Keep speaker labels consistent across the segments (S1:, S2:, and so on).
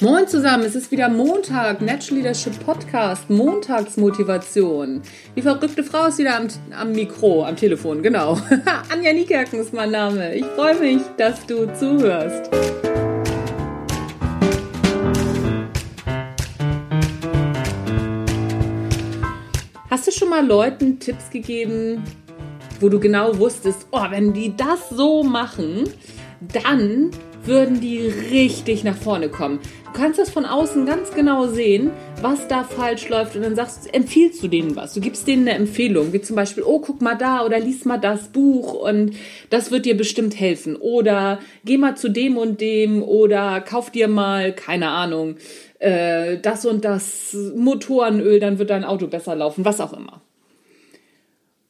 S1: Moin zusammen, es ist wieder Montag, Natural Leadership Podcast, Montagsmotivation. Die verrückte Frau ist wieder am, am Mikro, am Telefon, genau. Anja Niekerken ist mein Name. Ich freue mich, dass du zuhörst. Hast du schon mal Leuten Tipps gegeben, wo du genau wusstest, oh, wenn die das so machen, dann würden die richtig nach vorne kommen. Du kannst das von außen ganz genau sehen, was da falsch läuft und dann sagst, empfiehlst du denen was. Du gibst denen eine Empfehlung, wie zum Beispiel, oh, guck mal da oder lies mal das Buch und das wird dir bestimmt helfen. Oder geh mal zu dem und dem oder kauf dir mal, keine Ahnung, äh, das und das Motorenöl, dann wird dein Auto besser laufen, was auch immer.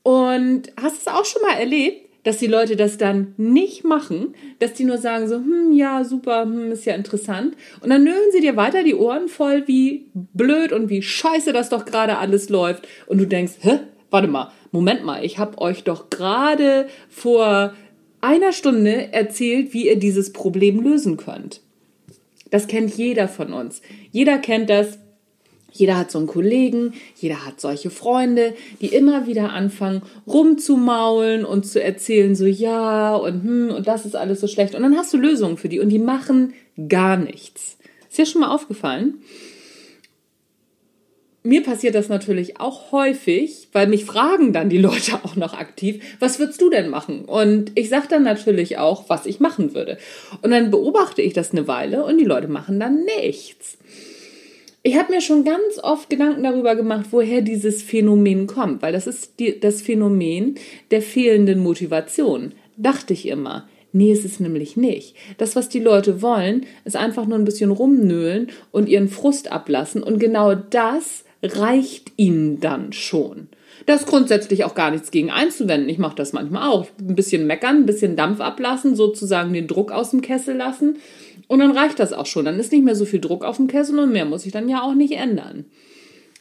S1: Und hast du es auch schon mal erlebt, dass die Leute das dann nicht machen, dass die nur sagen so, hm, ja, super, hm, ist ja interessant. Und dann nölen sie dir weiter die Ohren voll, wie blöd und wie scheiße das doch gerade alles läuft. Und du denkst, hä, warte mal, Moment mal, ich habe euch doch gerade vor einer Stunde erzählt, wie ihr dieses Problem lösen könnt. Das kennt jeder von uns. Jeder kennt das, jeder hat so einen Kollegen, jeder hat solche Freunde, die immer wieder anfangen rumzumaulen und zu erzählen, so ja und hm und das ist alles so schlecht. Und dann hast du Lösungen für die und die machen gar nichts. Ist dir schon mal aufgefallen? Mir passiert das natürlich auch häufig, weil mich fragen dann die Leute auch noch aktiv, was würdest du denn machen? Und ich sage dann natürlich auch, was ich machen würde. Und dann beobachte ich das eine Weile und die Leute machen dann nichts. Ich habe mir schon ganz oft Gedanken darüber gemacht, woher dieses Phänomen kommt, weil das ist die, das Phänomen der fehlenden Motivation. Dachte ich immer. Nee, ist es nämlich nicht. Das, was die Leute wollen, ist einfach nur ein bisschen rumnöhlen und ihren Frust ablassen. Und genau das reicht ihnen dann schon. Da ist grundsätzlich auch gar nichts gegen einzuwenden. Ich mache das manchmal auch. Ein bisschen meckern, ein bisschen Dampf ablassen, sozusagen den Druck aus dem Kessel lassen. Und dann reicht das auch schon. Dann ist nicht mehr so viel Druck auf dem Kessel und mehr muss ich dann ja auch nicht ändern.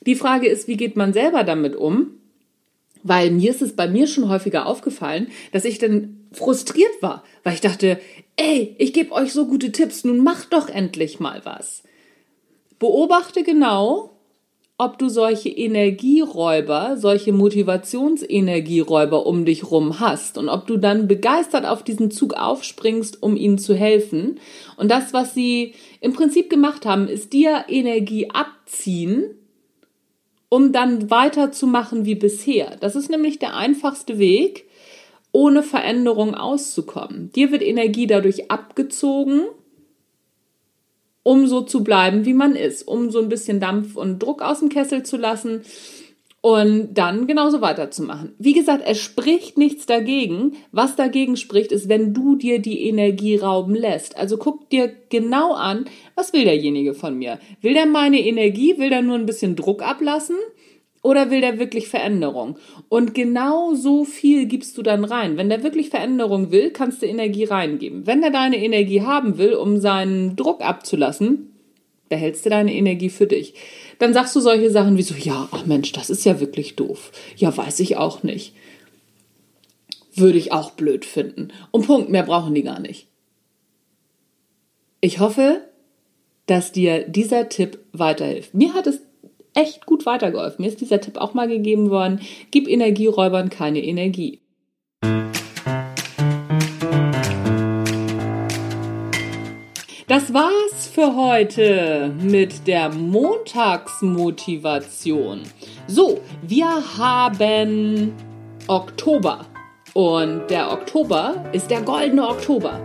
S1: Die Frage ist, wie geht man selber damit um? Weil mir ist es bei mir schon häufiger aufgefallen, dass ich dann frustriert war, weil ich dachte, ey, ich gebe euch so gute Tipps, nun macht doch endlich mal was. Beobachte genau, ob du solche Energieräuber, solche Motivationsenergieräuber um dich rum hast und ob du dann begeistert auf diesen Zug aufspringst, um ihnen zu helfen. Und das, was sie im Prinzip gemacht haben, ist dir Energie abziehen, um dann weiterzumachen wie bisher. Das ist nämlich der einfachste Weg, ohne Veränderung auszukommen. Dir wird Energie dadurch abgezogen um so zu bleiben, wie man ist, um so ein bisschen Dampf und Druck aus dem Kessel zu lassen und dann genauso weiterzumachen. Wie gesagt, es spricht nichts dagegen. Was dagegen spricht, ist, wenn du dir die Energie rauben lässt. Also guck dir genau an, was will derjenige von mir? Will der meine Energie? Will der nur ein bisschen Druck ablassen? Oder will der wirklich Veränderung? Und genau so viel gibst du dann rein. Wenn der wirklich Veränderung will, kannst du Energie reingeben. Wenn der deine Energie haben will, um seinen Druck abzulassen, behältst du deine Energie für dich. Dann sagst du solche Sachen wie so, ja, ach Mensch, das ist ja wirklich doof. Ja, weiß ich auch nicht. Würde ich auch blöd finden. Und Punkt, mehr brauchen die gar nicht. Ich hoffe, dass dir dieser Tipp weiterhilft. Mir hat es echt gut weitergeholfen. Mir ist dieser Tipp auch mal gegeben worden. Gib Energieräubern keine Energie. Das war's für heute mit der Montagsmotivation. So, wir haben Oktober und der Oktober ist der goldene Oktober.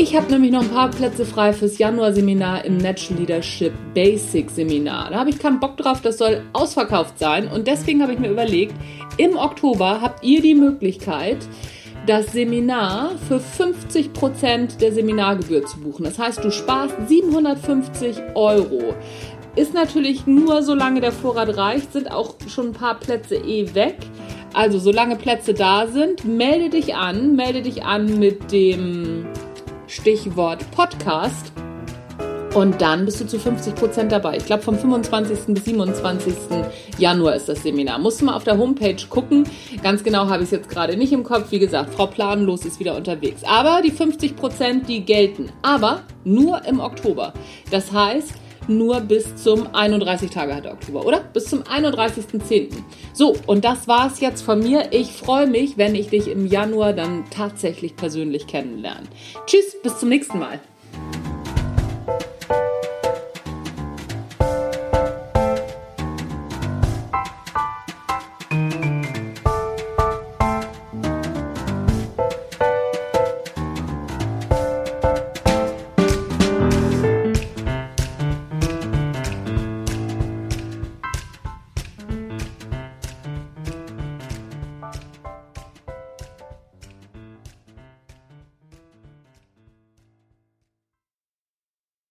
S1: Ich habe nämlich noch ein paar Plätze frei fürs Januar-Seminar im Natural Leadership Basic Seminar. Da habe ich keinen Bock drauf, das soll ausverkauft sein. Und deswegen habe ich mir überlegt, im Oktober habt ihr die Möglichkeit, das Seminar für 50% der Seminargebühr zu buchen. Das heißt, du sparst 750 Euro. Ist natürlich nur, solange der Vorrat reicht, sind auch schon ein paar Plätze eh weg. Also, solange Plätze da sind, melde dich an. Melde dich an mit dem Stichwort Podcast. Und dann bist du zu 50 Prozent dabei. Ich glaube, vom 25. bis 27. Januar ist das Seminar. Musst du mal auf der Homepage gucken. Ganz genau habe ich es jetzt gerade nicht im Kopf. Wie gesagt, Frau Planlos ist wieder unterwegs. Aber die 50 Prozent, die gelten. Aber nur im Oktober. Das heißt, nur bis zum 31 Tage hat Oktober, oder? Bis zum 31.10. So, und das war es jetzt von mir. Ich freue mich, wenn ich dich im Januar dann tatsächlich persönlich kennenlerne. Tschüss, bis zum nächsten Mal.